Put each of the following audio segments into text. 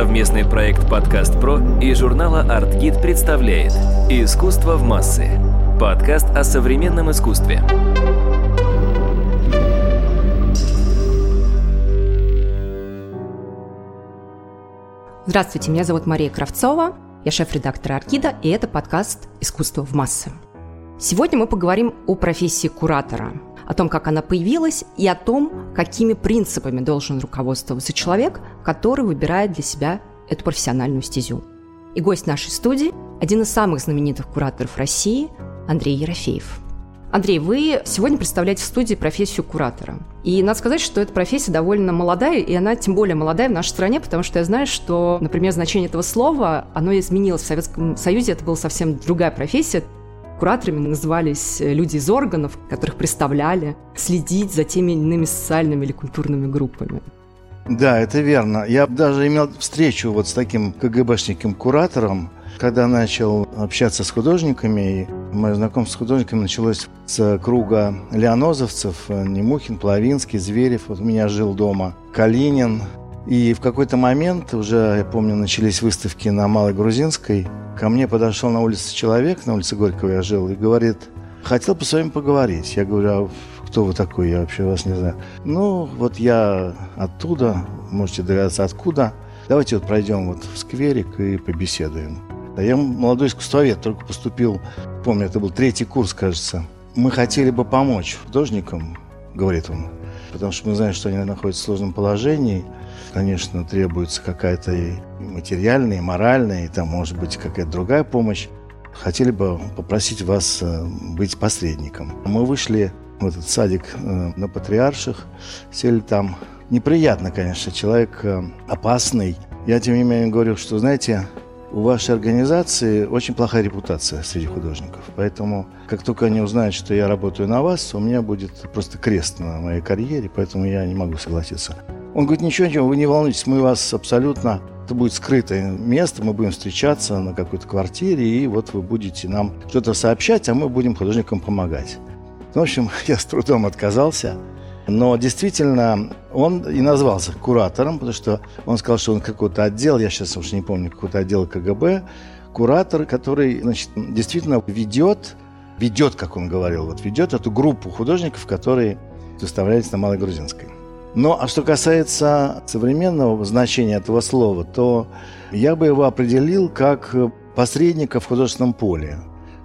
Совместный проект «Подкаст Про» и журнала «Артгид» представляет «Искусство в массы» – подкаст о современном искусстве. Здравствуйте, меня зовут Мария Кравцова, я шеф-редактор «Аркида», и это подкаст «Искусство в массы». Сегодня мы поговорим о профессии куратора, о том, как она появилась, и о том, какими принципами должен руководствоваться человек, который выбирает для себя эту профессиональную стезю. И гость нашей студии – один из самых знаменитых кураторов России – Андрей Ерофеев. Андрей, вы сегодня представляете в студии профессию куратора. И надо сказать, что эта профессия довольно молодая, и она тем более молодая в нашей стране, потому что я знаю, что, например, значение этого слова, оно изменилось в Советском Союзе, это была совсем другая профессия. Кураторами назывались люди из органов, которых представляли следить за теми или иными социальными или культурными группами. Да, это верно. Я даже имел встречу вот с таким КГБшником-куратором, когда начал общаться с художниками. Мое знакомство с художниками началось с круга леонозовцев, Немухин, Плавинский, Зверев. Вот у меня жил дома Калинин. И в какой-то момент, уже, я помню, начались выставки на Малой Грузинской, Ко мне подошел на улице человек, на улице Горького я жил, и говорит, хотел бы с вами поговорить. Я говорю, а кто вы такой, я вообще вас не знаю. Ну, вот я оттуда, можете догадаться, откуда. Давайте вот пройдем вот в скверик и побеседуем. А я молодой искусствовед, только поступил, помню, это был третий курс, кажется. Мы хотели бы помочь художникам, говорит он, потому что мы знаем, что они находятся в сложном положении. Конечно, требуется какая-то и материальная, и моральная, и там, может быть, какая-то другая помощь. Хотели бы попросить вас э, быть посредником. Мы вышли в этот садик э, на Патриарших, сели там. Неприятно, конечно, человек э, опасный. Я, тем не менее, говорю, что, знаете, у вашей организации очень плохая репутация среди художников. Поэтому, как только они узнают, что я работаю на вас, у меня будет просто крест на моей карьере, поэтому я не могу согласиться. Он говорит, ничего, ничего, вы не волнуйтесь, мы вас абсолютно... Это будет скрытое место, мы будем встречаться на какой-то квартире, и вот вы будете нам что-то сообщать, а мы будем художникам помогать. В общем, я с трудом отказался. Но действительно, он и назвался куратором, потому что он сказал, что он какой-то отдел, я сейчас уж не помню, какой-то отдел КГБ, куратор, который, значит, действительно ведет, ведет, как он говорил, вот ведет эту группу художников, которые выставлялись на Малой Грузинской. Но а что касается современного значения этого слова, то я бы его определил как посредника в художественном поле.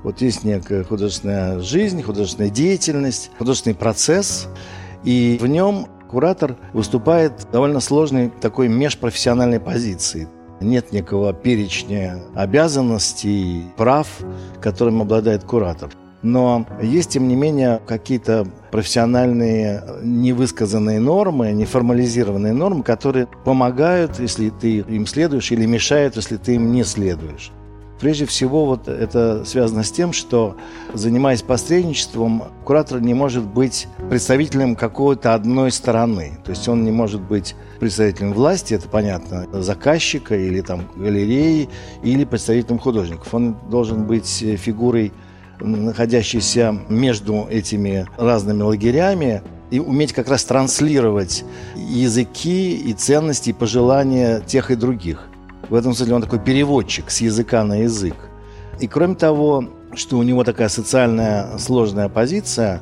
Вот есть некая художественная жизнь, художественная деятельность, художественный процесс, и в нем куратор выступает довольно сложной такой межпрофессиональной позиции. Нет некого перечня обязанностей, прав, которым обладает куратор. Но есть, тем не менее, какие-то профессиональные невысказанные нормы, неформализированные нормы, которые помогают, если ты им следуешь, или мешают, если ты им не следуешь. Прежде всего, вот это связано с тем, что, занимаясь посредничеством, куратор не может быть представителем какой-то одной стороны. То есть он не может быть представителем власти, это понятно, заказчика или там галереи, или представителем художников. Он должен быть фигурой, находящейся между этими разными лагерями, и уметь как раз транслировать языки и ценности, и пожелания тех и других. В этом смысле он такой переводчик с языка на язык. И кроме того, что у него такая социальная сложная позиция,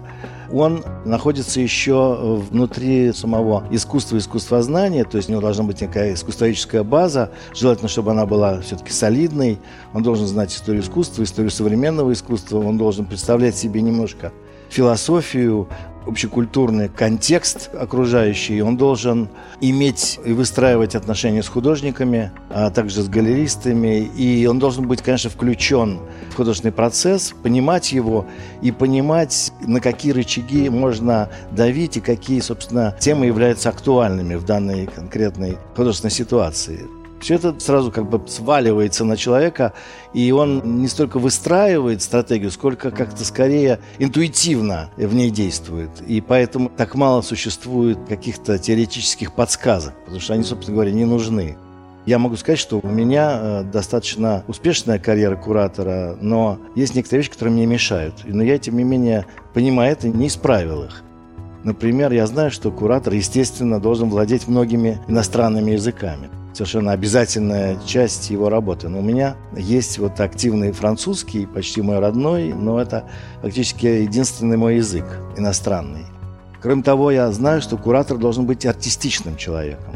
он находится еще внутри самого искусства искусствознания, то есть у него должна быть некая искусствоведческая база, желательно, чтобы она была все-таки солидной, он должен знать историю искусства, историю современного искусства, он должен представлять себе немножко философию, общекультурный контекст окружающий, он должен иметь и выстраивать отношения с художниками, а также с галеристами, и он должен быть, конечно, включен в художественный процесс, понимать его и понимать, на какие рычаги можно давить и какие, собственно, темы являются актуальными в данной конкретной художественной ситуации. Все это сразу как бы сваливается на человека, и он не столько выстраивает стратегию, сколько как-то скорее интуитивно в ней действует. И поэтому так мало существует каких-то теоретических подсказок, потому что они, собственно говоря, не нужны. Я могу сказать, что у меня э, достаточно успешная карьера куратора, но есть некоторые вещи, которые мне мешают. Но я, тем не менее, понимаю это, не исправил их. Например, я знаю, что куратор, естественно, должен владеть многими иностранными языками. Совершенно обязательная часть его работы. Но у меня есть вот активный французский, почти мой родной, но это фактически единственный мой язык, иностранный. Кроме того, я знаю, что куратор должен быть артистичным человеком.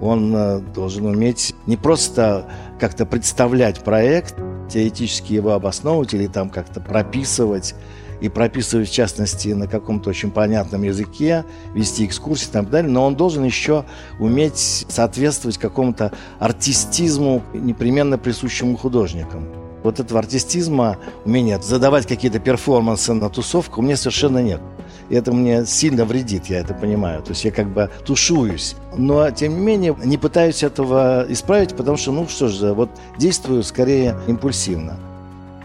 Он э, должен уметь не просто как-то представлять проект, теоретически его обосновывать или там как-то прописывать, и прописывать, в частности, на каком-то очень понятном языке, вести экскурсии и так далее, но он должен еще уметь соответствовать какому-то артистизму, непременно присущему художникам. Вот этого артистизма, умения задавать какие-то перформансы на тусовку у меня совершенно нет. И это мне сильно вредит, я это понимаю. То есть я как бы тушуюсь. Но, тем не менее, не пытаюсь этого исправить, потому что, ну что же, вот действую скорее импульсивно.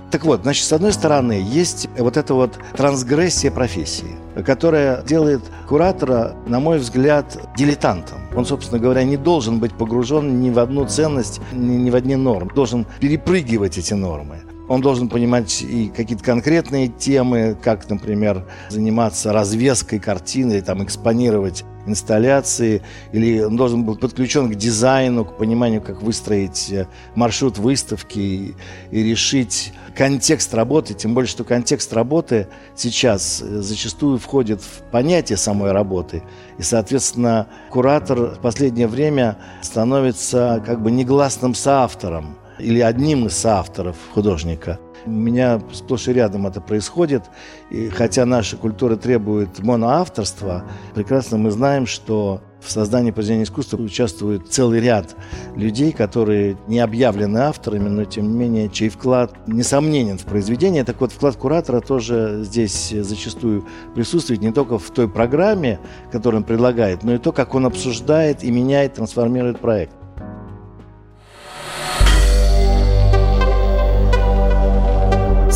Так вот, значит, с одной стороны, есть вот эта вот трансгрессия профессии, которая делает куратора, на мой взгляд, дилетантом. Он, собственно говоря, не должен быть погружен ни в одну ценность, ни в одни нормы. Должен перепрыгивать эти нормы. Он должен понимать и какие-то конкретные темы, как, например, заниматься развеской картины, там, экспонировать инсталляции, или он должен был подключен к дизайну, к пониманию, как выстроить э, маршрут выставки и, и решить контекст работы, тем более, что контекст работы сейчас э, зачастую входит в понятие самой работы. И, соответственно, куратор в последнее время становится как бы негласным соавтором или одним из соавторов художника – у меня сплошь и рядом это происходит. И хотя наша культура требует моноавторства, прекрасно мы знаем, что в создании произведения искусства участвует целый ряд людей, которые не объявлены авторами, но тем не менее, чей вклад несомненен в произведение. Так вот, вклад куратора тоже здесь зачастую присутствует не только в той программе, которую он предлагает, но и то, как он обсуждает и меняет, трансформирует проект.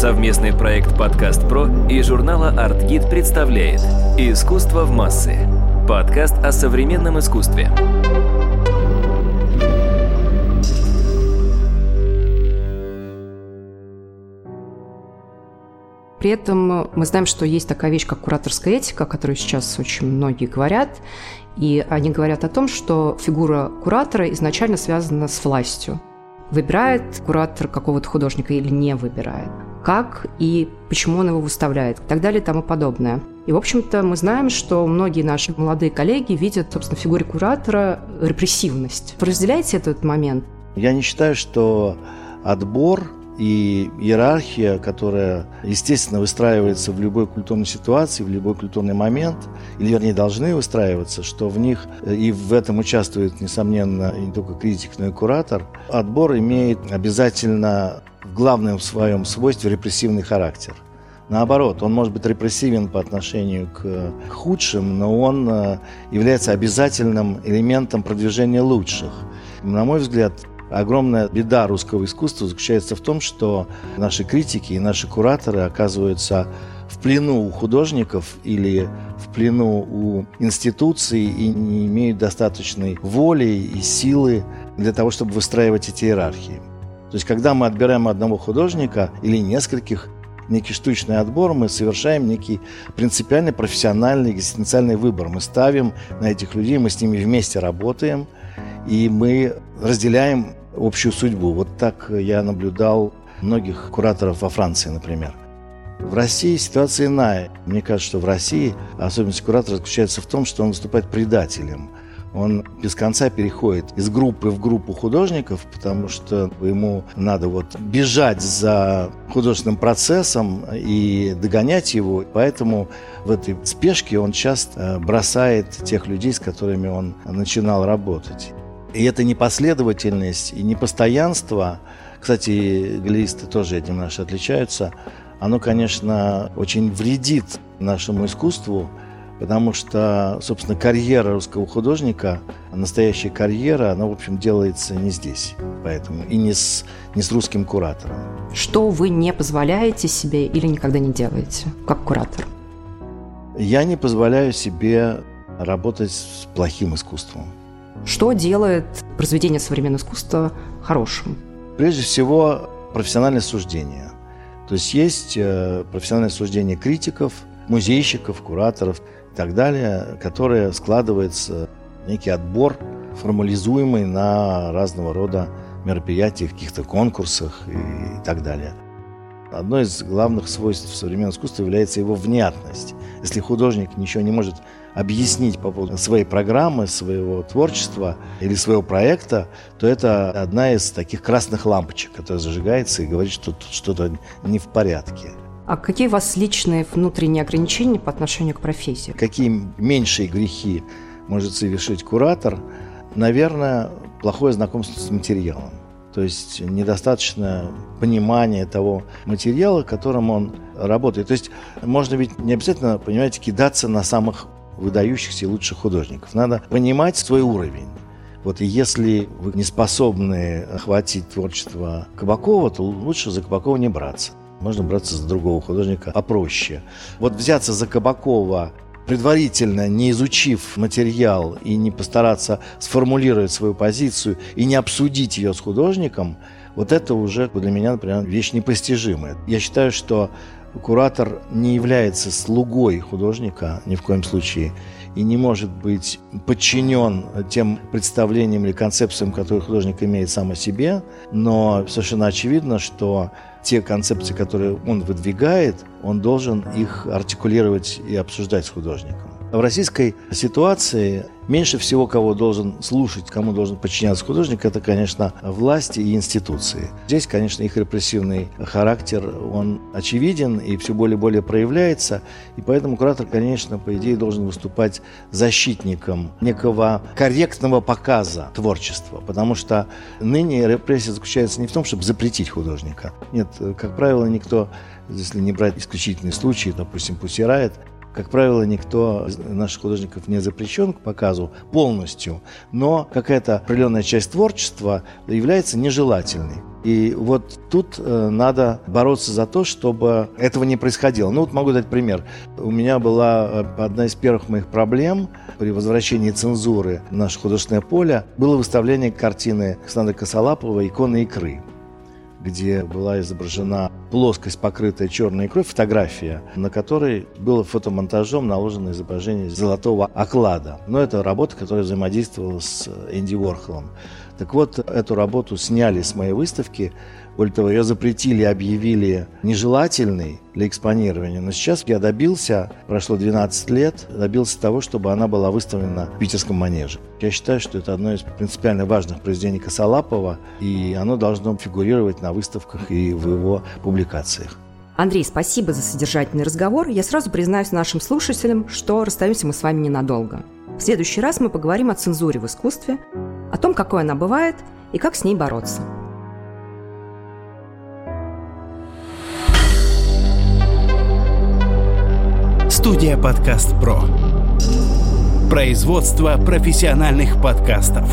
Совместный проект «Подкаст Про» и журнала «Артгид» представляет «Искусство в массы» – подкаст о современном искусстве. При этом мы знаем, что есть такая вещь, как кураторская этика, о которой сейчас очень многие говорят. И они говорят о том, что фигура куратора изначально связана с властью. Выбирает куратор какого-то художника или не выбирает как и почему он его выставляет, и так далее и тому подобное. И, в общем-то, мы знаем, что многие наши молодые коллеги видят, собственно, в фигуре куратора репрессивность. Вы разделяете этот момент? Я не считаю, что отбор и иерархия, которая, естественно, выстраивается в любой культурной ситуации, в любой культурный момент, или, вернее, должны выстраиваться, что в них и в этом участвует, несомненно, не только критик, но и куратор, отбор имеет обязательно в главном своем свойстве репрессивный характер. Наоборот, он может быть репрессивен по отношению к худшим, но он э, является обязательным элементом продвижения лучших. На мой взгляд, огромная беда русского искусства заключается в том, что наши критики и наши кураторы оказываются в плену у художников или в плену у институций и не имеют достаточной воли и силы для того, чтобы выстраивать эти иерархии. То есть, когда мы отбираем одного художника или нескольких, некий штучный отбор, мы совершаем некий принципиальный, профессиональный, экзистенциальный выбор. Мы ставим на этих людей, мы с ними вместе работаем, и мы разделяем общую судьбу. Вот так я наблюдал многих кураторов во Франции, например. В России ситуация иная. Мне кажется, что в России особенность куратора заключается в том, что он выступает предателем – он без конца переходит из группы в группу художников, потому что ему надо вот бежать за художественным процессом и догонять его. Поэтому в этой спешке он часто бросает тех людей, с которыми он начинал работать. И эта непоследовательность и непостоянство, кстати, галеристы тоже этим наши отличаются, оно, конечно, очень вредит нашему искусству, потому что, собственно, карьера русского художника, настоящая карьера, она, в общем, делается не здесь, поэтому, и не с, не с русским куратором. Что вы не позволяете себе или никогда не делаете, как куратор? Я не позволяю себе работать с плохим искусством. Что делает произведение современного искусства хорошим? Прежде всего, профессиональное суждение. То есть есть э, профессиональное суждение критиков, музейщиков, кураторов – и так далее, которое складывается некий отбор формализуемый на разного рода мероприятиях, каких-то конкурсах и так далее. Одно из главных свойств современного искусства является его внятность. Если художник ничего не может объяснить по поводу своей программы, своего творчества или своего проекта, то это одна из таких красных лампочек, которая зажигается и говорит, что тут что-то не в порядке. А какие у вас личные внутренние ограничения по отношению к профессии? Какие меньшие грехи может совершить куратор? Наверное, плохое знакомство с материалом. То есть недостаточно понимания того материала, которым он работает. То есть можно ведь не обязательно, понимаете, кидаться на самых выдающихся и лучших художников. Надо понимать свой уровень. Вот и если вы не способны охватить творчество Кабакова, то лучше за Кабакова не браться. Можно браться за другого художника попроще. Вот взяться за Кабакова предварительно не изучив материал и не постараться сформулировать свою позицию и не обсудить ее с художником, вот это уже для меня, например, вещь непостижимая. Я считаю, что куратор не является слугой художника ни в коем случае и не может быть подчинен тем представлениям или концепциям, которые художник имеет сам о себе, но совершенно очевидно, что те концепции, которые он выдвигает, он должен их артикулировать и обсуждать с художником. В российской ситуации меньше всего кого должен слушать, кому должен подчиняться художник, это, конечно, власти и институции. Здесь, конечно, их репрессивный характер, он очевиден и все более и более проявляется, и поэтому куратор, конечно, по идее должен выступать защитником некого корректного показа творчества, потому что ныне репрессия заключается не в том, чтобы запретить художника. Нет, как правило, никто, если не брать исключительные случаи, допустим, Пусирает, как правило, никто из наших художников не запрещен к показу полностью, но какая-то определенная часть творчества является нежелательной. И вот тут э, надо бороться за то, чтобы этого не происходило. Ну вот могу дать пример. У меня была э, одна из первых моих проблем при возвращении цензуры в наше художественное поле было выставление картины Александра Косолапова «Иконы икры» где была изображена плоскость, покрытая черной икрой, фотография, на которой было фотомонтажом наложено изображение золотого оклада. Но это работа, которая взаимодействовала с Энди Уорхолом. Так вот, эту работу сняли с моей выставки. Более того, ее запретили, объявили нежелательной для экспонирования. Но сейчас я добился, прошло 12 лет, добился того, чтобы она была выставлена в питерском манеже. Я считаю, что это одно из принципиально важных произведений Косолапова, и оно должно фигурировать на выставках и в его публикациях. Андрей, спасибо за содержательный разговор. Я сразу признаюсь нашим слушателям, что расстаемся мы с вами ненадолго. В следующий раз мы поговорим о цензуре в искусстве, о том, какой она бывает и как с ней бороться. Студия «Подкаст Про». Производство профессиональных подкастов.